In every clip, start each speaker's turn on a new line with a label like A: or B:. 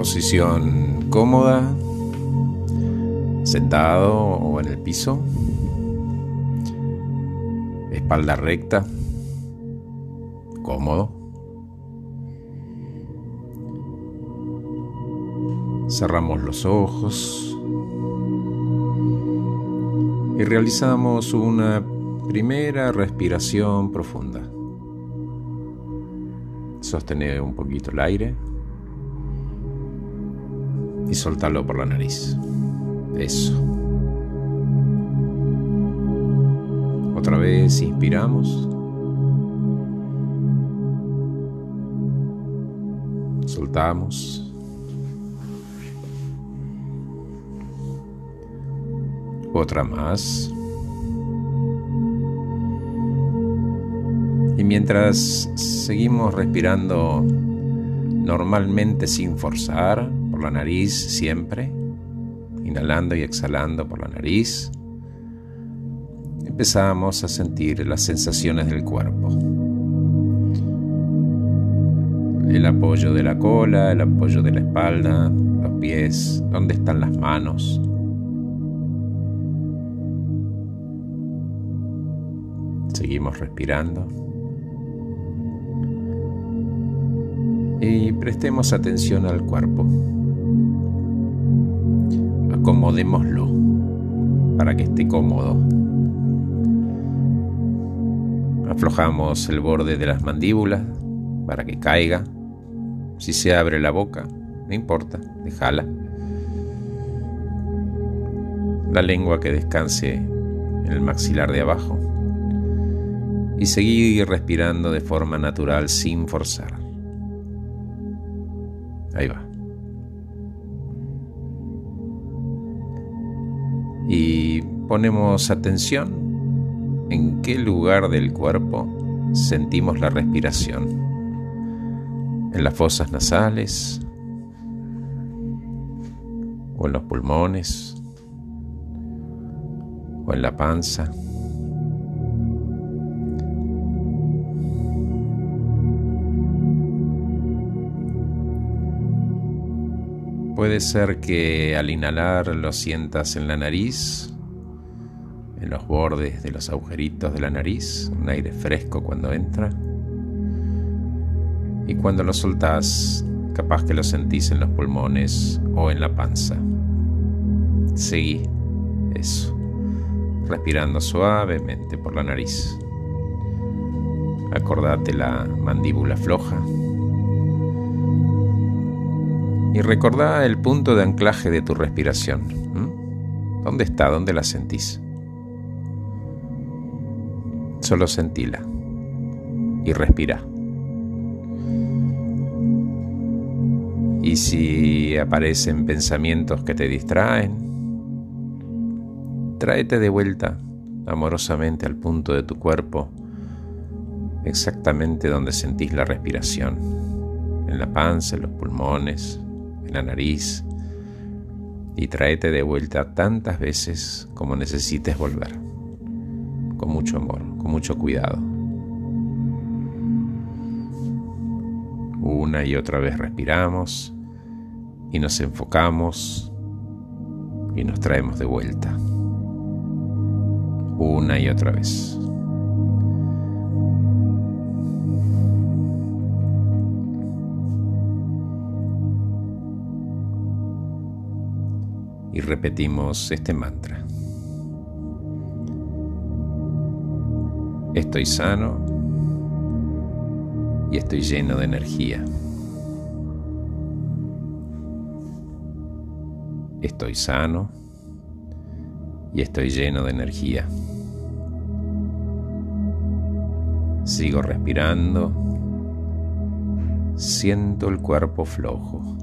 A: Posición cómoda, sentado o en el piso, espalda recta, cómodo. Cerramos los ojos y realizamos una primera respiración profunda. Sostener un poquito el aire y soltarlo por la nariz. Eso. Otra vez inspiramos. Soltamos. Otra más. Y mientras seguimos respirando normalmente sin forzar, por la nariz siempre, inhalando y exhalando por la nariz, empezamos a sentir las sensaciones del cuerpo. El apoyo de la cola, el apoyo de la espalda, los pies, dónde están las manos. Seguimos respirando. Y prestemos atención al cuerpo. Acomodémoslo para que esté cómodo. Aflojamos el borde de las mandíbulas para que caiga. Si se abre la boca, no importa, déjala. La lengua que descanse en el maxilar de abajo. Y seguir respirando de forma natural sin forzar. Ahí va. Y ponemos atención en qué lugar del cuerpo sentimos la respiración. En las fosas nasales o en los pulmones o en la panza. Puede ser que al inhalar lo sientas en la nariz en los bordes de los agujeritos de la nariz, un aire fresco cuando entra. Y cuando lo soltás, capaz que lo sentís en los pulmones o en la panza. Seguí eso, respirando suavemente por la nariz. Acordate la mandíbula floja. Y recordá el punto de anclaje de tu respiración. ¿Dónde está? ¿Dónde la sentís? solo sentila y respira. Y si aparecen pensamientos que te distraen, tráete de vuelta amorosamente al punto de tu cuerpo, exactamente donde sentís la respiración, en la panza, en los pulmones, en la nariz, y tráete de vuelta tantas veces como necesites volver, con mucho amor con mucho cuidado. Una y otra vez respiramos y nos enfocamos y nos traemos de vuelta. Una y otra vez. Y repetimos este mantra. Estoy sano y estoy lleno de energía. Estoy sano y estoy lleno de energía. Sigo respirando. Siento el cuerpo flojo.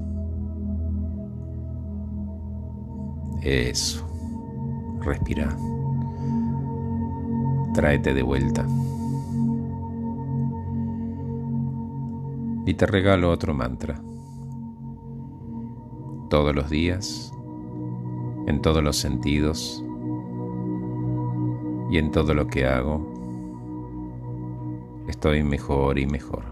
A: Eso. Respira tráete de vuelta. Y te regalo otro mantra. Todos los días, en todos los sentidos y en todo lo que hago, estoy mejor y mejor.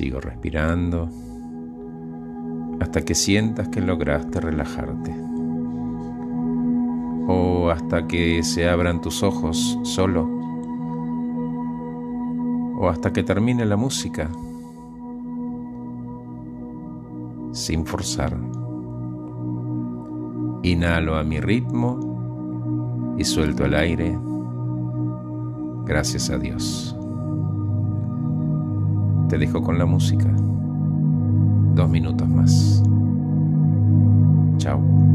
A: Sigo respirando hasta que sientas que lograste relajarte. O hasta que se abran tus ojos solo. O hasta que termine la música. Sin forzar. Inhalo a mi ritmo y suelto el aire. Gracias a Dios. Te dejo con la música. Dos minutos más. Chao.